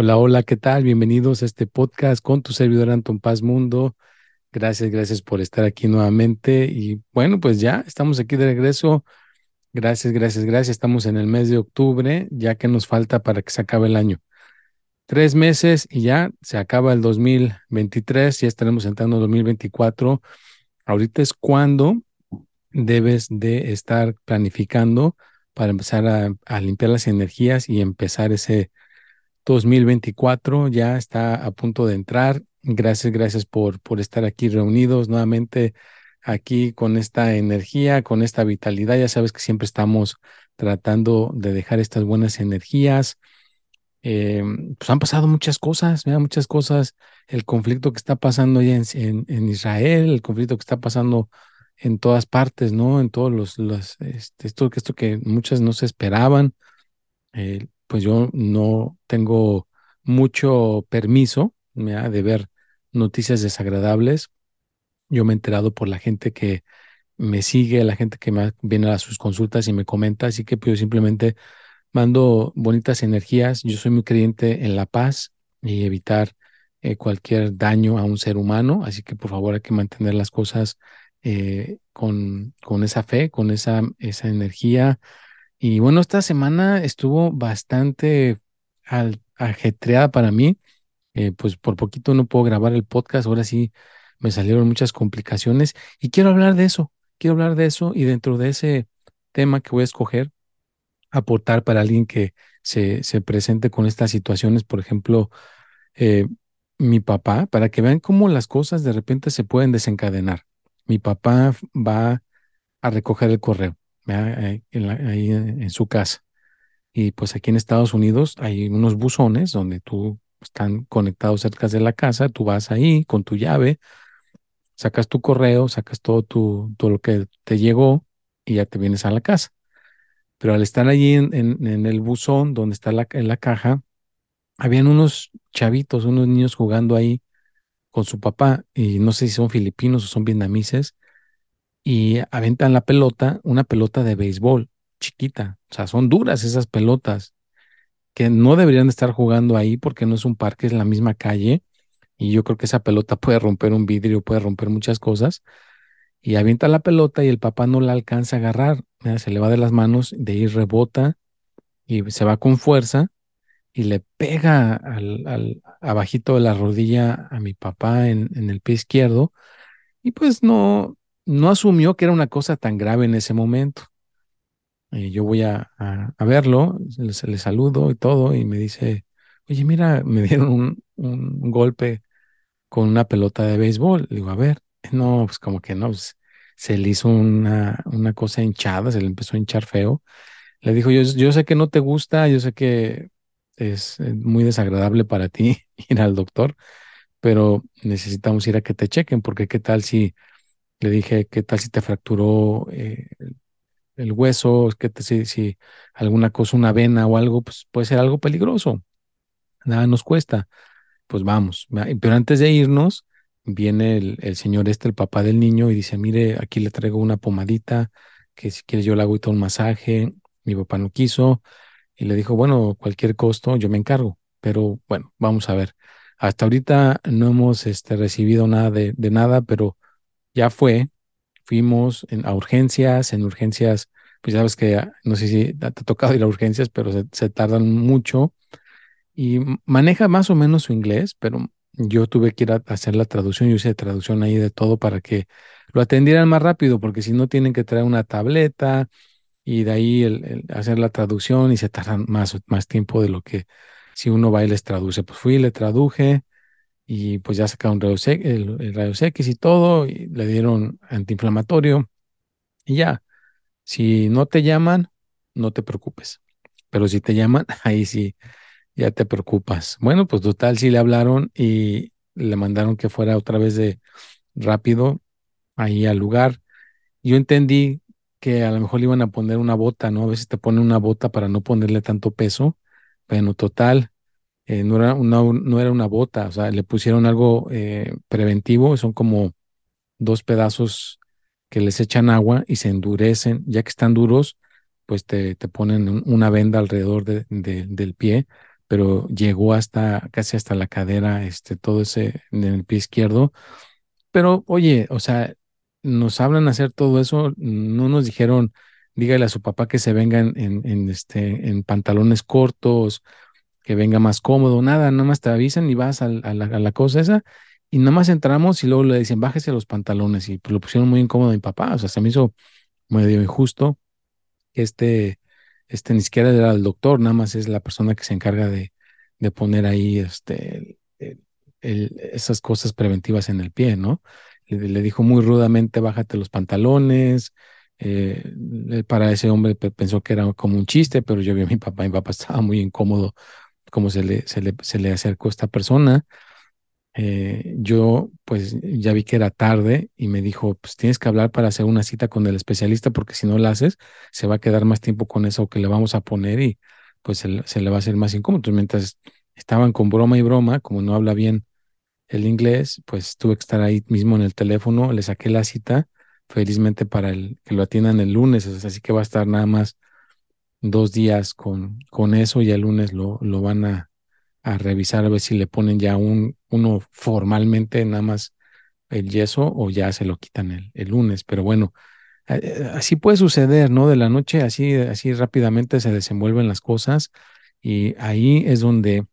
Hola, hola, ¿qué tal? Bienvenidos a este podcast con tu servidor Anton Paz Mundo. Gracias, gracias por estar aquí nuevamente. Y bueno, pues ya estamos aquí de regreso. Gracias, gracias, gracias. Estamos en el mes de octubre, ya que nos falta para que se acabe el año. Tres meses y ya se acaba el 2023, ya estaremos entrando en 2024. Ahorita es cuando debes de estar planificando para empezar a, a limpiar las energías y empezar ese 2024 ya está a punto de entrar. Gracias, gracias por, por estar aquí reunidos nuevamente aquí con esta energía, con esta vitalidad. Ya sabes que siempre estamos tratando de dejar estas buenas energías. Eh, pues han pasado muchas cosas, muchas cosas. El conflicto que está pasando ya en, en, Israel, el conflicto que está pasando en todas partes, ¿no? En todos los, los este, esto, esto que muchas no se esperaban. Eh, pues yo no tengo mucho permiso de ver noticias desagradables. Yo me he enterado por la gente que me sigue, la gente que me viene a sus consultas y me comenta, así que pues, yo simplemente mando bonitas energías. Yo soy muy creyente en la paz y evitar eh, cualquier daño a un ser humano, así que por favor hay que mantener las cosas eh, con, con esa fe, con esa, esa energía y bueno, esta semana estuvo bastante ajetreada para mí. Eh, pues por poquito no puedo grabar el podcast. Ahora sí me salieron muchas complicaciones y quiero hablar de eso. Quiero hablar de eso y dentro de ese tema que voy a escoger, aportar para alguien que se, se presente con estas situaciones. Por ejemplo, eh, mi papá, para que vean cómo las cosas de repente se pueden desencadenar. Mi papá va a recoger el correo ahí en, su casa. Y pues aquí en Estados Unidos hay unos buzones donde tú están conectados cerca de la casa, tú vas ahí con tu llave, sacas tu correo, sacas todo, tu, todo lo que te llegó y ya te vienes a la casa. Pero al estar allí en, el buzón donde está la, en la caja, habían unos chavitos, unos niños jugando ahí con su papá, y no sé si son filipinos o son vietnamises, y aventan la pelota, una pelota de béisbol chiquita. O sea, son duras esas pelotas que no deberían estar jugando ahí porque no es un parque, es la misma calle. Y yo creo que esa pelota puede romper un vidrio, puede romper muchas cosas. Y avienta la pelota y el papá no la alcanza a agarrar. Se le va de las manos, de ahí rebota y se va con fuerza y le pega al, abajito de la rodilla a mi papá en el pie izquierdo. Y pues no, no asumió que era una cosa tan grave en ese momento. Eh, yo voy a, a, verlo, le, saludo y todo, y me dice, oye, mira, me dieron un, un, golpe con una pelota de béisbol. Le digo, a ver, no, pues como que no, pues, se le hizo una, una cosa hinchada, se le empezó a hinchar feo. Le dijo, yo, yo sé que no te gusta, yo sé que es eh, muy desagradable para ti ir al doctor, pero necesitamos ir a que te chequen, porque qué tal si le dije, ¿qué tal si te fracturó eh, el hueso? ¿Qué tal si, si alguna cosa, una vena o algo, pues puede ser algo peligroso? Nada nos cuesta. Pues vamos. Pero antes de irnos, viene el, el, señor este, el papá del niño, y dice, mire, aquí le traigo una pomadita, que si quiere yo le hago un masaje. Mi papá no quiso. Y le dijo, bueno, cualquier costo, yo me encargo. Pero bueno, vamos a ver. Hasta ahorita no hemos este, recibido nada de, de nada, pero ya fue, fuimos a urgencias, en urgencias, pues sabes que ah, no sé si te ha tocado ir a urgencias, pero se, tardan mucho y maneja más o menos su inglés, pero yo tuve que ir a hacer la traducción, yo hice traducción ahí de todo para que lo atendieran más rápido, porque si no tienen que traer una tableta y de ahí hacer la traducción y se tardan más, más tiempo de lo que si uno va y les traduce. Pues fui, le traduje y pues ya sacaron rayos el, rayos X y todo, y le dieron antiinflamatorio y ya. Si no te llaman, no te preocupes. Pero si te llaman, ahí sí, ya te preocupas. Bueno, pues total, sí le hablaron y le mandaron que fuera otra vez de rápido ahí al lugar. Yo entendí que a lo mejor le iban a poner una bota, ¿no? A veces te ponen una bota para no ponerle tanto peso. Bueno, total, eh, no, era una, no era una bota, o sea, le pusieron algo eh, preventivo, son como dos pedazos que les echan agua y se endurecen, ya que están duros, pues te, te ponen una venda alrededor de, del pie, pero llegó hasta casi hasta la cadera, este, todo ese en el pie izquierdo. Pero oye, o sea, nos hablan hacer todo eso, no nos dijeron, dígale a su papá que se venga en, en, este, en pantalones cortos, que venga más cómodo, nada, nada más te avisan y vas a, la, cosa esa y nada más entramos y luego le dicen, bájese los pantalones y pues lo pusieron muy incómodo a mi papá, o sea, se me hizo medio injusto este, este ni siquiera era el doctor, nada más es la persona que se encarga de, de poner ahí este, esas cosas preventivas en el pie, ¿no? Le, dijo muy rudamente, bájate los pantalones. Eh, para ese hombre pensó que era como un chiste, pero yo vi a mi papá, mi papá estaba muy incómodo como se le, se le, se le acercó esta persona. Eh, yo pues ya vi que era tarde y me dijo, pues tienes que hablar para hacer una cita con el especialista porque si no la haces, se va a quedar más tiempo con eso que le vamos a poner y pues se, le va a hacer más incómodo. Mientras estaban con broma y broma, como no habla bien el inglés, pues tuve que estar ahí mismo en el teléfono, le saqué la cita felizmente para el, que lo atiendan el lunes, así que va a estar nada más dos días con, con eso y el lunes lo, lo van a, a revisar a ver si le ponen ya un, uno formalmente nada más el yeso o ya se lo quitan el, el lunes. Pero bueno, así puede suceder, ¿no? De la noche así, así rápidamente se desenvuelven las cosas y ahí es donde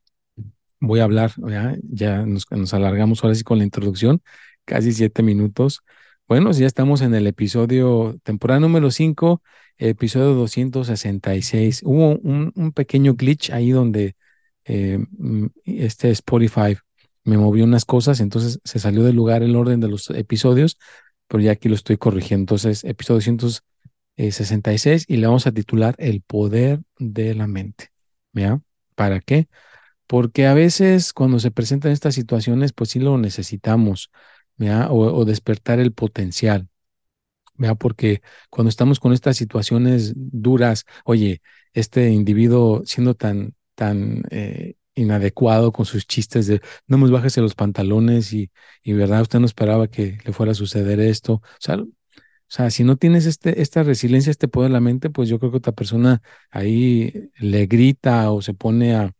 voy a hablar, ya, ya nos, nos alargamos ahora sí con la introducción, casi siete minutos. Bueno, ya estamos en el episodio, temporada número 5, episodio 266. Hubo un, pequeño glitch ahí donde eh, mm, este Spotify me movió unas cosas, entonces se salió del lugar el orden de los episodios, pero ya aquí lo estoy corrigiendo. Entonces, episodio 166 y le vamos a titular El poder de la mente. ¿Ya? ¿Para qué? Porque a veces cuando se presentan estas situaciones, pues sí lo necesitamos, O, despertar el potencial. ¿ya? Porque cuando estamos con estas situaciones duras, oye, este individuo siendo tan tan eh, inadecuado con sus chistes de no me bájese los pantalones y, y verdad usted no esperaba que le fuera a suceder esto. O sea, o sea, si no tienes este, esta resiliencia, este poder de la mente, pues yo creo que otra persona ahí le grita o se pone a,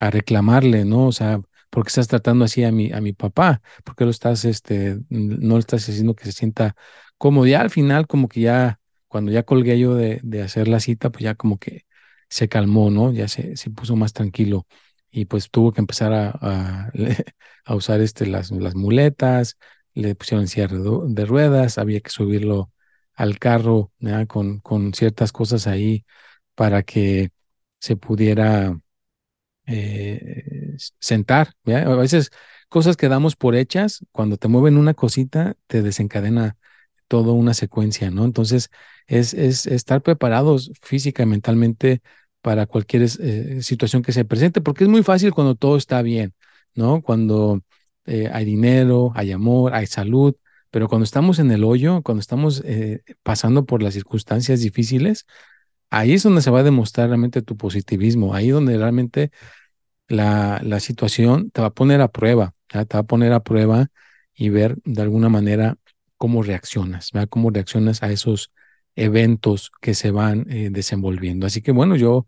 a reclamarle, ¿no? O sea, ¿por qué estás tratando así a mi, a mi papá? ¿Por qué lo estás, este, no le estás haciendo que se sienta cómodo? Ya al final, como que ya, cuando ya colgué yo de, de hacer la cita, pues ya como que se calmó, ¿no? Ya se, se puso más tranquilo y pues tuvo que empezar a, a, usar este, las, las muletas, le pusieron cierre de ruedas, había que subirlo al carro con, con ciertas cosas ahí para que se pudiera eh, sentar. A veces cosas que damos por hechas, cuando te mueven una cosita, te desencadena toda una secuencia, ¿no? Entonces, es, es estar preparados física y mentalmente para cualquier eh, situación que se presente, porque es muy fácil cuando todo está bien, ¿no? Cuando eh, hay dinero, hay amor, hay salud, pero cuando estamos en el hoyo, cuando estamos eh, pasando por las circunstancias difíciles, ahí es donde se va a demostrar realmente tu positivismo, ahí donde realmente la, la situación te va a poner a prueba, te va a poner a prueba y ver de alguna manera cómo reaccionas, cómo reaccionas a esos eventos que se van eh, desenvolviendo. Así que bueno, yo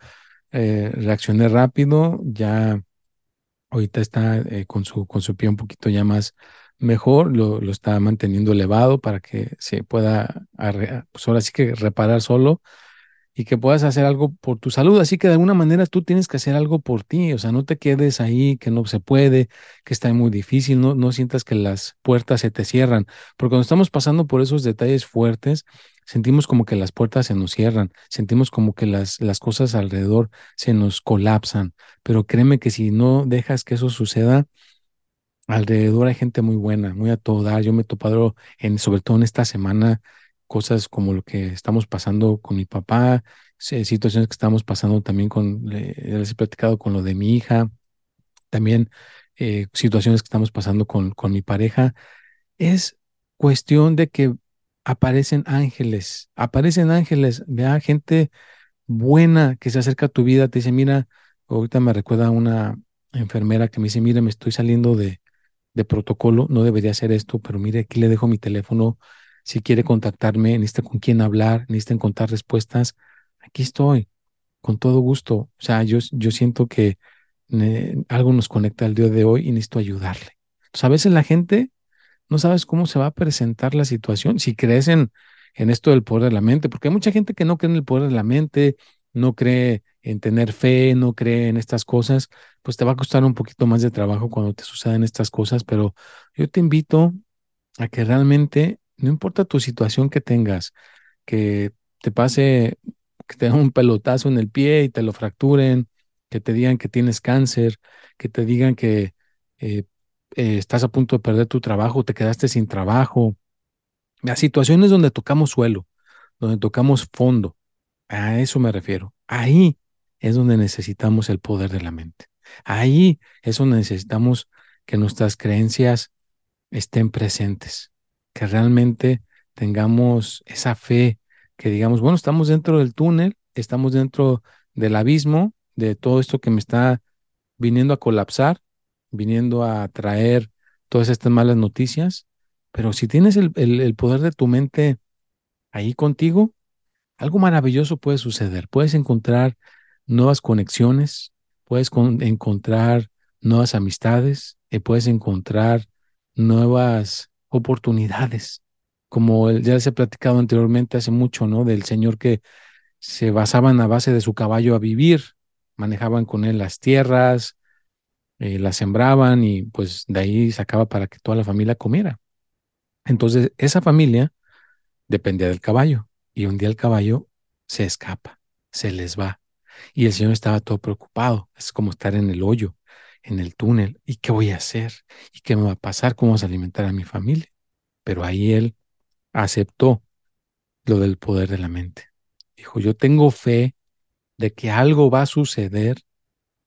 eh, reaccioné rápido, ya ahorita está eh, con, su, con su pie un poquito ya más mejor, lo, lo está manteniendo elevado para que se pueda, pues ahora sí que reparar solo. Y que puedas hacer algo por tu salud. Así que de alguna manera tú tienes que hacer algo por ti, o sea, no te quedes ahí, que no se puede, que está muy difícil, no, no sientas que las puertas se te cierran, porque cuando estamos pasando por esos detalles fuertes, sentimos como que las puertas se nos cierran, sentimos como que las, las cosas alrededor se nos colapsan, pero créeme que si no dejas que eso suceda, alrededor hay gente muy buena, muy a todo dar. Yo me he topado, en, sobre todo en esta semana, cosas como lo que estamos pasando con mi papá, situaciones que estamos pasando también con, les he platicado con lo de mi hija, también eh, situaciones que estamos pasando con, con mi pareja. Es cuestión de que aparecen ángeles, aparecen ángeles, vea gente buena que se acerca a tu vida, te dice, mira, ahorita me recuerda una enfermera que me dice, mira, me estoy saliendo de, de protocolo, no debería hacer esto, pero mire, aquí le dejo mi teléfono, si quiere contactarme, necesita con quién hablar, necesita encontrar respuestas, aquí estoy, con todo gusto. O sea, yo, yo siento que eh, algo nos conecta al día de hoy y necesito ayudarle. Entonces, a veces la gente no sabes cómo se va a presentar la situación, si crees en, en esto del poder de la mente, porque hay mucha gente que no cree en el poder de la mente, no cree en tener fe, no cree en estas cosas, pues te va a costar un poquito más de trabajo cuando te sucedan estas cosas, pero yo te invito a que realmente no importa tu situación que tengas, que te pase, que te den un pelotazo en el pie y te lo fracturen, que te digan que tienes cáncer, que te digan que eh, eh, estás a punto de perder tu trabajo, te quedaste sin trabajo. Las situaciones donde tocamos suelo, donde tocamos fondo, a eso me refiero. Ahí es donde necesitamos el poder de la mente. Ahí es donde necesitamos que nuestras creencias estén presentes que realmente tengamos esa fe, que digamos, bueno, estamos dentro del túnel, estamos dentro del abismo, de todo esto que me está viniendo a colapsar, viniendo a traer todas estas malas noticias, pero si tienes el, el, poder de tu mente ahí contigo, algo maravilloso puede suceder. Puedes encontrar nuevas conexiones, puedes encontrar nuevas amistades, y puedes encontrar nuevas oportunidades, como ya les he platicado anteriormente hace mucho, ¿no? Del señor que se basaban a base de su caballo a vivir, manejaban con él las tierras, eh, las sembraban y pues de ahí sacaba para que toda la familia comiera. Entonces, esa familia dependía del caballo y un día el caballo se escapa, se les va. Y el señor estaba todo preocupado, es como estar en el hoyo en el túnel. ¿Y qué voy a hacer? ¿Y qué me va a pasar? ¿Cómo vas a alimentar a mi familia? Pero ahí él aceptó lo del poder de la mente. Dijo, yo tengo fe de que algo va a suceder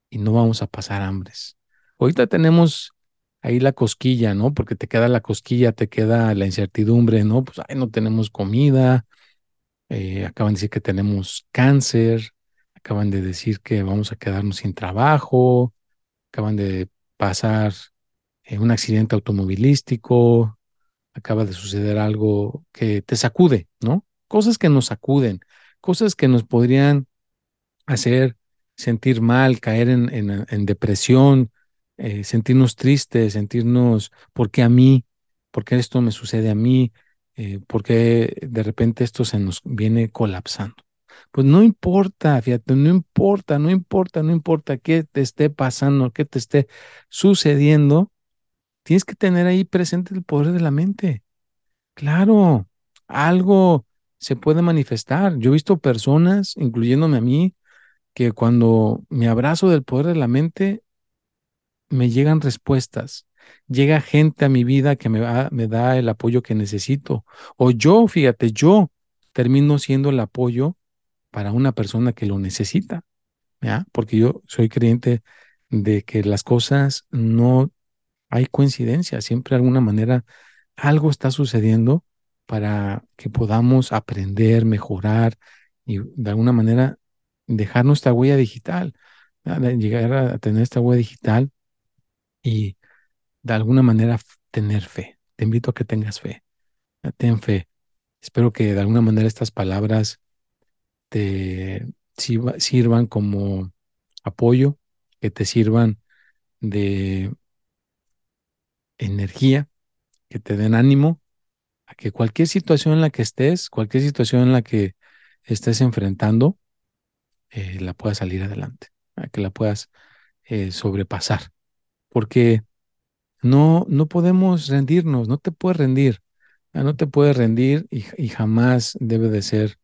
y no vamos a pasar hambres. Ahorita tenemos ahí la cosquilla, ¿no? Porque te queda la cosquilla, te queda la incertidumbre, ¿no? Pues ahí no tenemos comida, eh, acaban de decir que tenemos cáncer, acaban de decir que vamos a quedarnos sin trabajo, acaban de pasar eh, un accidente automovilístico, acaba de suceder algo que te sacude, ¿no? Cosas que nos sacuden, cosas que nos podrían hacer sentir mal, caer en, en, depresión, eh, sentirnos tristes, sentirnos, ¿por qué a mí? ¿Por qué esto me sucede a mí? Eh, ¿Por qué de repente esto se nos viene colapsando? Pues no importa, fíjate, no importa, no importa, no importa qué te esté pasando, qué te esté sucediendo, tienes que tener ahí presente el poder de la mente. Claro, algo se puede manifestar. Yo he visto personas, incluyéndome a mí, que cuando me abrazo del poder de la mente, me llegan respuestas. Llega gente a mi vida que me, da el apoyo que necesito. O yo, fíjate, yo termino siendo el apoyo para una persona que lo necesita. Porque yo soy creyente de que las cosas no hay coincidencia, siempre de alguna manera algo está sucediendo para que podamos aprender, mejorar y de alguna manera dejar nuestra huella digital, llegar a tener esta huella digital y de alguna manera tener fe. Te invito a que tengas fe. Ten fe. Espero que de alguna manera estas palabras te sirvan como apoyo, que te sirvan de energía, que te den ánimo a que cualquier situación en la que estés, cualquier situación en la que estés enfrentando, eh, la puedas salir adelante, que la puedas eh, sobrepasar. Porque no, no podemos rendirnos, no te puedes rendir, no te puedes rendir y, jamás debe de ser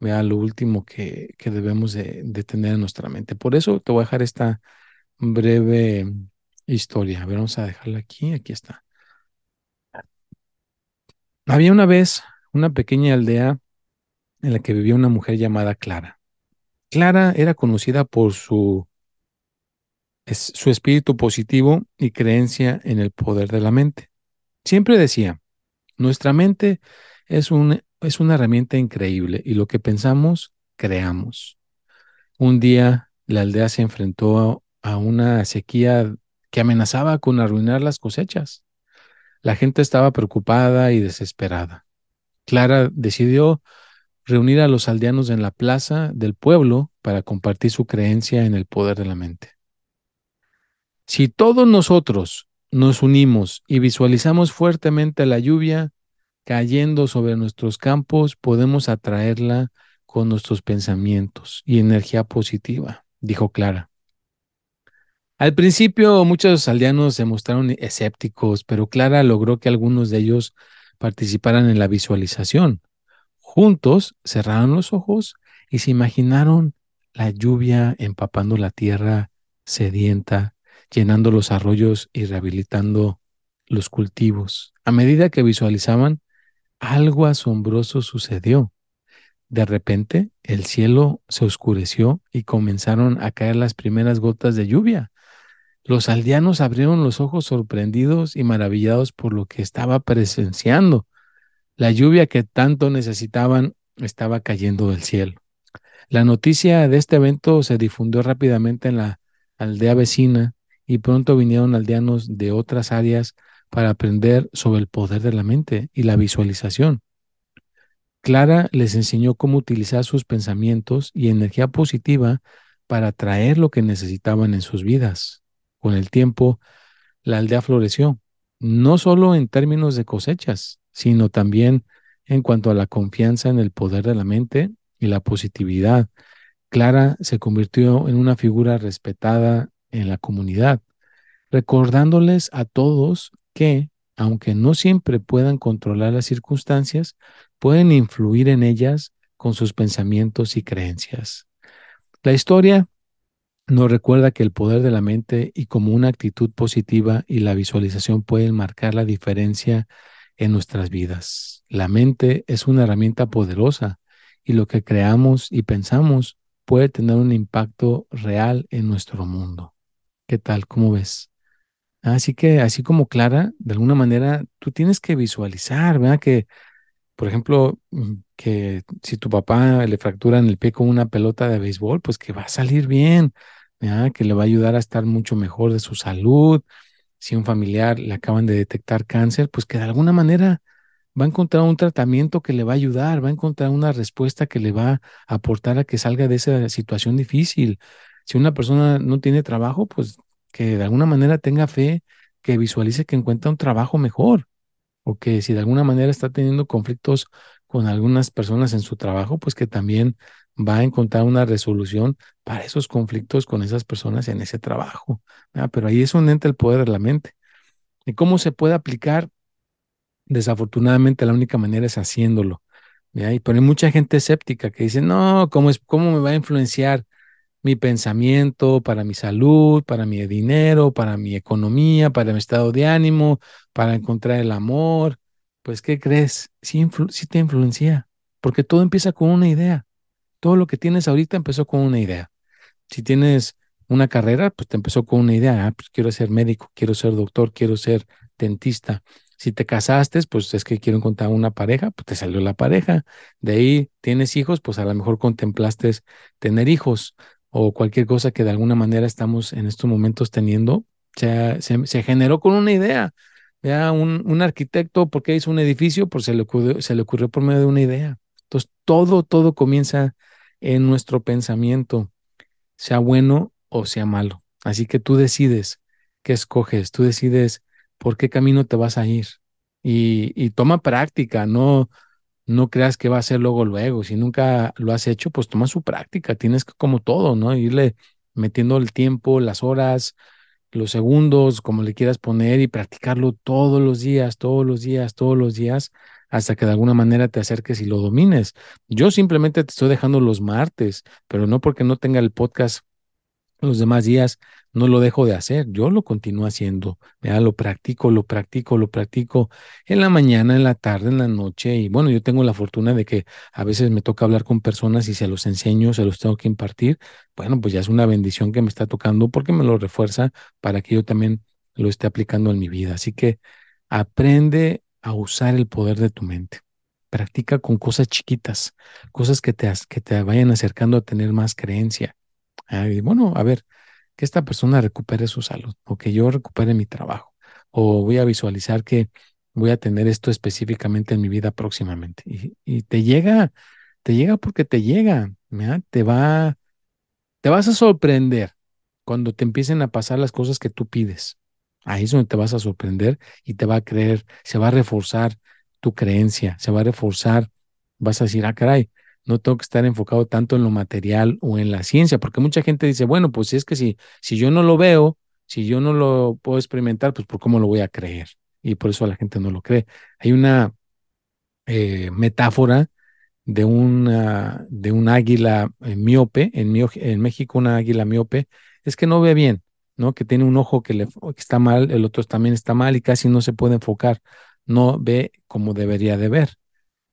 vea, lo último que, que debemos de, de, tener en nuestra mente. Por eso te voy a dejar esta breve historia. A ver, vamos a dejarla aquí, aquí está. Había una vez una pequeña aldea en la que vivía una mujer llamada Clara. Clara era conocida por su, su espíritu positivo y creencia en el poder de la mente. Siempre decía, nuestra mente es, un, es una herramienta increíble y lo que pensamos, creamos. Un día la aldea se enfrentó a una sequía que amenazaba con arruinar las cosechas. La gente estaba preocupada y desesperada. Clara decidió reunir a los aldeanos en la plaza del pueblo para compartir su creencia en el poder de la mente. Si todos nosotros nos unimos y visualizamos fuertemente la lluvia cayendo sobre nuestros campos, podemos atraerla con nuestros pensamientos y energía positiva, dijo Clara. Al principio muchos aldeanos se mostraron escépticos, pero Clara logró que algunos de ellos participaran en la visualización. Juntos cerraron los ojos y se imaginaron la lluvia empapando la tierra sedienta, llenando los arroyos y rehabilitando los cultivos. A medida que visualizaban, algo asombroso sucedió. De repente, el cielo se oscureció y comenzaron a caer las primeras gotas de lluvia. Los aldeanos abrieron los ojos sorprendidos y maravillados por lo que estaba presenciando. La lluvia que tanto necesitaban estaba cayendo del cielo. La noticia de este evento se difundió rápidamente en la aldea vecina y pronto vinieron aldeanos de otras áreas para aprender sobre el poder de la mente y la visualización. Clara les enseñó cómo utilizar sus pensamientos y energía positiva para atraer lo que necesitaban en sus vidas. Con el tiempo, la aldea floreció, no solo en términos de cosechas, sino también en cuanto a la confianza en el poder de la mente y la positividad. Clara se convirtió en una figura respetada en la comunidad, recordándoles a todos que, aunque no siempre puedan controlar las circunstancias, pueden influir en ellas con sus pensamientos y creencias. La historia nos recuerda que el poder de la mente y como una actitud positiva y la visualización pueden marcar la diferencia en nuestras vidas. La mente es una herramienta poderosa y lo que creamos y pensamos puede tener un impacto real en nuestro mundo. ¿Qué tal? ¿Cómo ves? Así que, así como Clara, de alguna manera, tú tienes que visualizar, ¿verdad? Que, por ejemplo, mm, que si tu papá le fracturan el pie con una pelota de béisbol, pues que va a salir bien, ¿verdad? Que le va a ayudar a estar mucho mejor de su salud, si un familiar le acaban de detectar cáncer, pues que de alguna manera va a encontrar un tratamiento que le va a ayudar, va a encontrar una respuesta que le va a aportar a que salga de esa situación difícil. Si una persona no tiene trabajo, pues que de alguna manera tenga fe, que visualice que encuentra un trabajo mejor, o que si de alguna manera está teniendo conflictos con algunas personas en su trabajo, pues que también va a encontrar una resolución para esos conflictos con esas personas en ese trabajo. Pero ahí es un ente el poder de la mente. ¿Y cómo se puede aplicar? Desafortunadamente la única manera es haciéndolo. Y, pero hay mucha gente escéptica que dice, no, ¿cómo, es, ¿cómo me va a influenciar mi pensamiento para mi salud, para mi dinero, para mi economía, para mi estado de ánimo, para encontrar el amor? Pues, ¿qué crees? Sí, sí te influencia, porque todo empieza con una idea. Todo lo que tienes ahorita empezó con una idea. Si tienes una carrera, pues te empezó con una idea. Ah, pues quiero ser médico, quiero ser doctor, quiero ser dentista. Si te casaste, pues es que quiero encontrar una pareja, pues te salió la pareja. De ahí tienes hijos, pues a lo mejor contemplaste tener hijos o cualquier cosa que de alguna manera estamos en estos momentos teniendo, se, se, generó con una idea. Ya un, un arquitecto, ¿por qué hizo un edificio? Pues se le, ocurrió, se le ocurrió por medio de una idea. Entonces, todo, todo comienza en nuestro pensamiento, sea bueno o sea malo. Así que tú decides qué escoges, tú decides por qué camino te vas a ir. Y, y toma práctica, no, no creas que va a ser luego, luego. Si nunca lo has hecho, pues toma su práctica. Tienes que, como todo, ¿no? Irle metiendo el tiempo, las horas, los segundos, como le quieras poner, y practicarlo todos los días, todos los días, todos los días, hasta que de alguna manera te acerques y lo domines. Yo simplemente te estoy dejando los martes, pero no porque no tenga el podcast los demás días no lo dejo de hacer, yo lo continúo haciendo, ya lo practico, lo practico, lo practico en la mañana, en la tarde, en la noche y bueno, yo tengo la fortuna de que a veces me toca hablar con personas y se los enseño, se los tengo que impartir, bueno, pues ya es una bendición que me está tocando porque me lo refuerza para que yo también lo esté aplicando en mi vida. Así que aprende a usar el poder de tu mente. Practica con cosas chiquitas, cosas que te, que te vayan acercando a tener más creencia bueno, a ver, que esta persona recupere su salud o que yo recupere mi trabajo o voy a visualizar que voy a tener esto específicamente en mi vida próximamente. Y, te llega, te llega porque te llega, te va, te vas a sorprender cuando te empiecen a pasar las cosas que tú pides. Ahí es donde te vas a sorprender y te va a creer, se va a reforzar tu creencia, se va a reforzar, vas a decir, ah, caray, no tengo que estar enfocado tanto en lo material o en la ciencia, porque mucha gente dice, bueno, pues es que si, si yo no lo veo, si yo no lo puedo experimentar, pues ¿por cómo lo voy a creer? Y por eso la gente no lo cree. Hay una eh, metáfora de, una, de un águila eh, miope, en, en México una águila miope, es que no ve bien, ¿no? Que tiene un ojo que, le, que está mal, el otro también está mal y casi no se puede enfocar, no ve como debería de ver.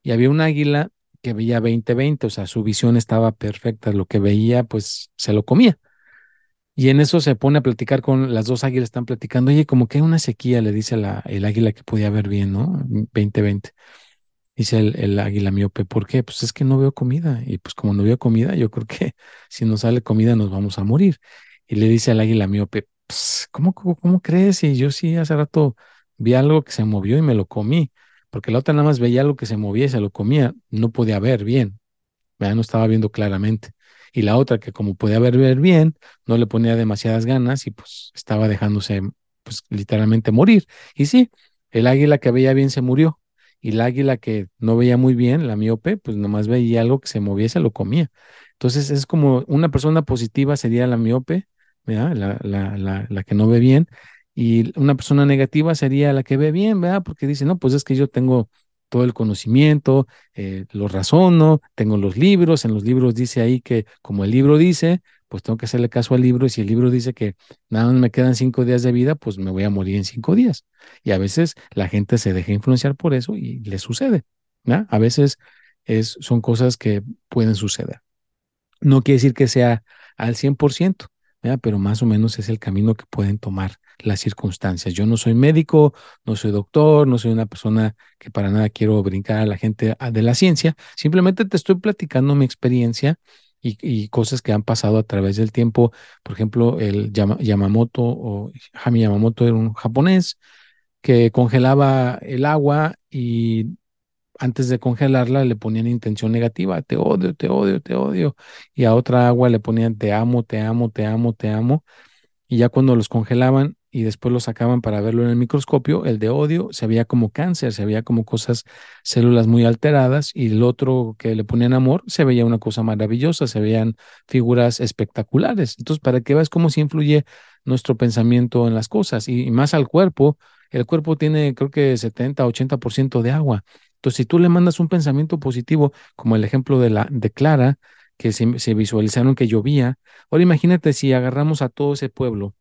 Y había un águila que veía 2020, o sea, su visión estaba perfecta, lo que veía, pues se lo comía. Y en eso se pone a platicar con las dos águilas, están platicando, oye, como que hay una sequía, le dice la, el águila que podía ver bien, ¿no? 2020. Dice el, el, águila miope, ¿por qué? Pues es que no veo comida. Y pues como no veo comida, yo creo que si no sale comida nos vamos a morir. Y le dice al águila miope, ¿cómo, cómo, cómo crees? Y yo sí hace rato vi algo que se movió y me lo comí porque la otra nada más veía algo que se movía y se lo comía, no podía ver bien, ya no estaba viendo claramente. Y la otra que como podía ver, ver bien, no le ponía demasiadas ganas y pues estaba dejándose pues literalmente morir. Y sí, el águila que veía bien se murió y la águila que no veía muy bien, la miope, pues nomás veía algo que se movía y se lo comía. Entonces es como una persona positiva sería la miope, La, la, la, la que no ve bien, y una persona negativa sería la que ve bien, ¿verdad? Porque dice, no, pues es que yo tengo todo el conocimiento, eh, lo razono, tengo los libros, en los libros dice ahí que como el libro dice, pues tengo que hacerle caso al libro y si el libro dice que nada más me quedan cinco días de vida, pues me voy a morir en cinco días. Y a veces la gente se deja influenciar por eso y le sucede, ¿verdad? A veces es, son cosas que pueden suceder. No quiere decir que sea al 100%, pero más o menos es el camino que pueden tomar las circunstancias. Yo no soy médico, no soy doctor, no soy una persona que para nada quiero brincar a la gente de la ciencia, simplemente te estoy platicando mi experiencia y, cosas que han pasado a través del tiempo. Por ejemplo, el Yamamoto o Hami Yamamoto era un japonés que congelaba el agua y antes de congelarla le ponían intención negativa, te odio, te odio, te odio. Y a otra agua le ponían te amo, te amo, te amo, te amo. Y ya cuando los congelaban y después los sacaban para verlo en el microscopio, el de odio se veía como cáncer, se veía como cosas, células muy alteradas, y el otro que le ponían amor se veía una cosa maravillosa, se veían figuras espectaculares. Entonces, para que veas cómo se influye nuestro pensamiento en las cosas y, y más al cuerpo, el cuerpo tiene creo que 70, 80% de agua. Entonces, si tú le mandas un pensamiento positivo, como el ejemplo de, la, de Clara, que se, se visualizaron que llovía, ahora imagínate si agarramos a todo ese pueblo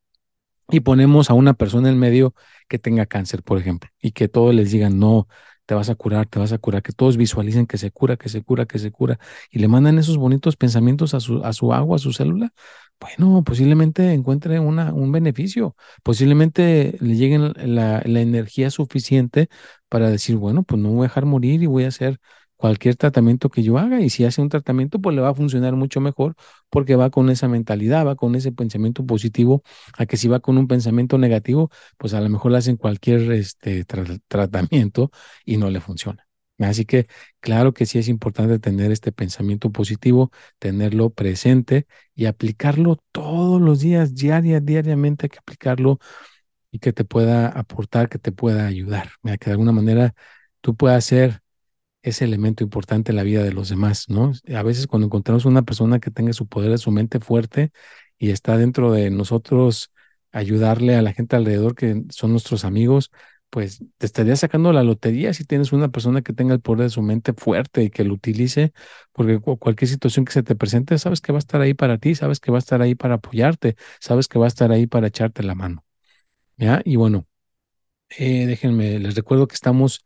y ponemos a una persona en medio que tenga cáncer, por ejemplo, y que todos les digan, no, te vas a curar, te vas a curar, que todos visualicen que se cura, que se cura, que se cura, y le mandan esos bonitos pensamientos a su, a su agua, a su célula, bueno, posiblemente encuentre una, un beneficio, posiblemente le llegue la, la energía suficiente para decir, bueno, pues no voy a dejar morir y voy a hacer cualquier tratamiento que yo haga y si hace un tratamiento pues le va a funcionar mucho mejor porque va con esa mentalidad, va con ese pensamiento positivo, a que si va con un pensamiento negativo, pues a lo mejor le hacen cualquier este, tratamiento y no le funciona. Así que claro que sí es importante tener este pensamiento positivo, tenerlo presente y aplicarlo todos los días, diaria, diariamente hay que aplicarlo y que te pueda aportar, que te pueda ayudar, que de alguna manera tú puedas ser ese elemento importante en la vida de los demás, ¿no? A veces cuando encontramos una persona que tenga su poder de su mente fuerte y está dentro de nosotros ayudarle a la gente alrededor que son nuestros amigos, pues te estaría sacando la lotería si tienes una persona que tenga el poder de su mente fuerte y que lo utilice, porque cualquier situación que se te presente, sabes que va a estar ahí para ti, sabes que va a estar ahí para apoyarte, sabes que va a estar ahí para echarte la mano. ¿Ya? Y bueno, eh, déjenme, les recuerdo que estamos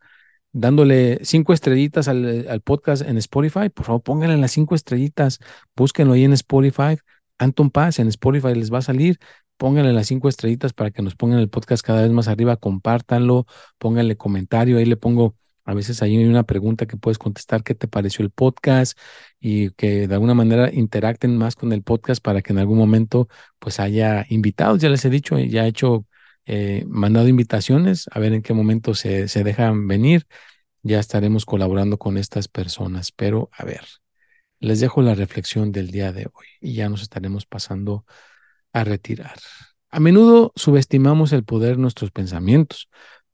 dándole cinco estrellitas al, podcast en Spotify. Por favor, pónganle las cinco estrellitas, búsquenlo ahí en Spotify. Anton Paz en Spotify les va a salir pónganle las cinco estrellitas para que nos pongan el podcast cada vez más arriba, compártanlo, pónganle comentario, ahí le pongo, a veces ahí hay una pregunta que puedes contestar, ¿qué te pareció el podcast? Y que de alguna manera interacten más con el podcast para que en algún momento pues haya invitados, ya les he dicho, ya he hecho, eh, mandado invitaciones, a ver en qué momento se, se dejan venir, ya estaremos colaborando con estas personas, pero a ver. Les dejo la reflexión del día de hoy y ya nos estaremos pasando a retirar. A menudo subestimamos el poder de nuestros pensamientos,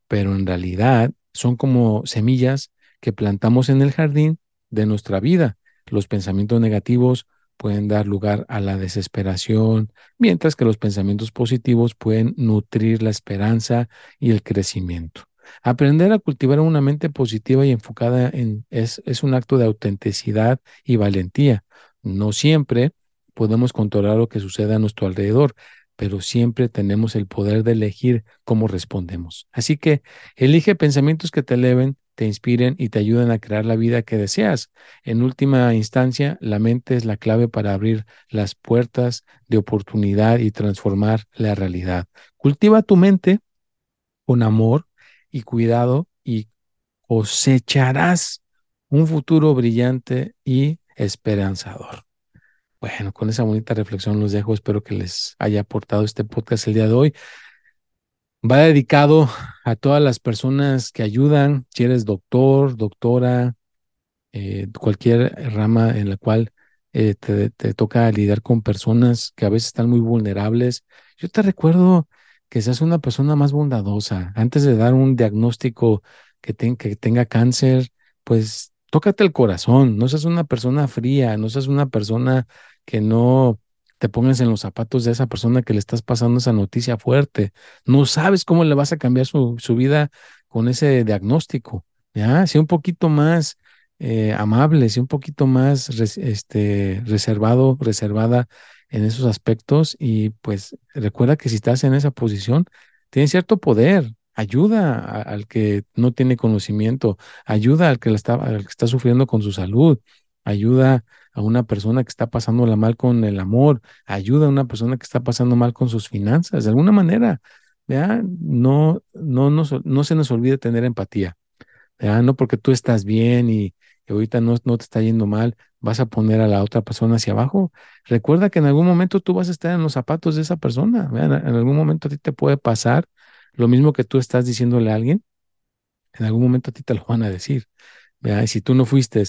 pero en realidad son como semillas que plantamos en el jardín de nuestra vida. Los pensamientos negativos pueden dar lugar a la desesperación, mientras que los pensamientos positivos pueden nutrir la esperanza y el crecimiento. Aprender a cultivar una mente positiva y enfocada en es, es un acto de autenticidad y valentía. No siempre podemos controlar lo que sucede a nuestro alrededor, pero siempre tenemos el poder de elegir cómo respondemos. Así que elige pensamientos que te eleven, te inspiren y te ayuden a crear la vida que deseas. En última instancia, la mente es la clave para abrir las puertas de oportunidad y transformar la realidad. Cultiva tu mente con amor y cuidado y cosecharás un futuro brillante y esperanzador. Bueno, con esa bonita reflexión los dejo. Espero que les haya aportado este podcast el día de hoy. Va dedicado a todas las personas que ayudan, si eres doctor, doctora, eh, cualquier rama en la cual eh, te, toca lidiar con personas que a veces están muy vulnerables. Yo te recuerdo que seas una persona más bondadosa. Antes de dar un diagnóstico que, que tenga cáncer, pues tócate el corazón. No seas una persona fría, no seas una persona que no te pongas en los zapatos de esa persona que le estás pasando esa noticia fuerte. No sabes cómo le vas a cambiar su, vida con ese diagnóstico. ¿ya? Sea un poquito más eh, amable, sea un poquito más este, reservado, reservada en esos aspectos y pues recuerda que si estás en esa posición, tienes cierto poder. Ayuda al que no tiene conocimiento, ayuda al que, está, al que está sufriendo con su salud, ayuda a una persona que está pasándola mal con el amor, ayuda a una persona que está pasando mal con sus finanzas, de alguna manera, ¿ya? No, no, no, no se nos olvide tener empatía, ¿ya? No porque tú estás bien y, ahorita no, no te está yendo mal, vas a poner a la otra persona hacia abajo. Recuerda que en algún momento tú vas a estar en los zapatos de esa persona, En algún momento a ti te puede pasar lo mismo que tú estás diciéndole a alguien, en algún momento a ti te lo van a decir. Y si tú no fuiste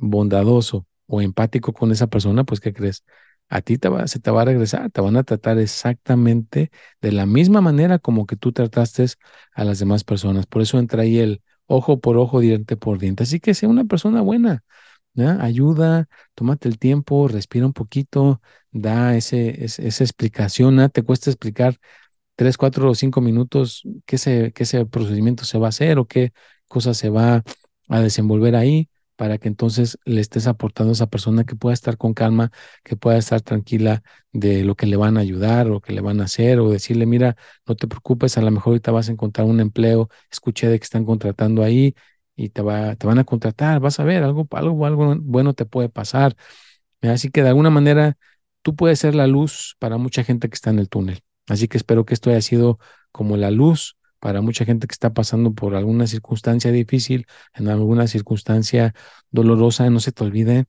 bondadoso o empático con esa persona, pues ¿qué crees? A ti va, se te va a regresar, te van a tratar exactamente de la misma manera como que tú trataste a las demás personas. Por eso entra ahí el ojo por ojo, diente por diente. Así que sea una persona buena, ayuda, tómate el tiempo, respira un poquito, da ese, esa explicación, ¿no? te cuesta explicar tres, cuatro o cinco minutos qué, se, qué ese procedimiento se va a hacer o qué cosa se va a desenvolver ahí para que entonces le estés aportando a esa persona que pueda estar con calma, que pueda estar tranquila de lo que le van a ayudar o que le van a hacer, o decirle, mira, no te preocupes, a lo mejor ahorita vas a encontrar un empleo, escuché de que están contratando ahí y te, va, te van a contratar, vas a ver, algo, algo, algo bueno te puede pasar. Así que de alguna manera tú puedes ser la luz para mucha gente que está en el túnel. Así que espero que esto haya sido como la luz para mucha gente que está pasando por alguna circunstancia difícil, en alguna circunstancia dolorosa, no se te olvide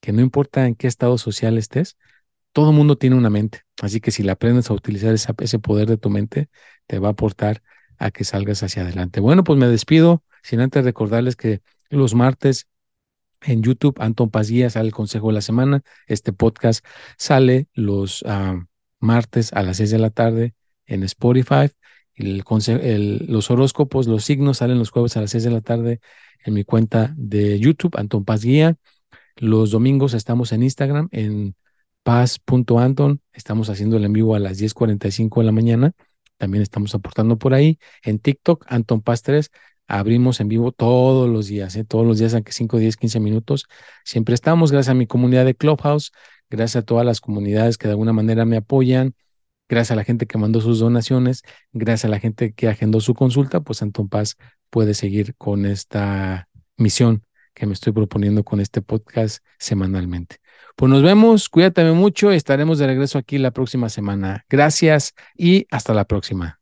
que no importa en qué estado social estés, todo mundo tiene una mente. Así que si la aprendes a utilizar ese poder de tu mente, te va a aportar a que salgas hacia adelante. Bueno, pues me despido, sin antes recordarles que los martes en YouTube, Anton Paz sale el consejo de la semana. Este podcast sale los ah, martes a las 6 de la tarde en Spotify El, los horóscopos, los signos salen los jueves a las 6 de la tarde en mi cuenta de YouTube, Anton Paz Guía. Los domingos estamos en Instagram, en paz.anton. Estamos haciendo el en vivo a las 10.45 de la mañana. También estamos aportando por ahí. En TikTok, Anton Paz 3. Abrimos en vivo todos los días, ¿eh? todos los días, aunque 5, 10, 15 minutos. Siempre estamos, gracias a mi comunidad de Clubhouse, gracias a todas las comunidades que de alguna manera me apoyan, gracias a la gente que mandó sus donaciones, gracias a la gente que agendó su consulta, pues Anton Paz puede seguir con esta misión que me estoy proponiendo con este podcast semanalmente. Pues nos vemos, cuídate mucho, estaremos de regreso aquí la próxima semana. Gracias y hasta la próxima.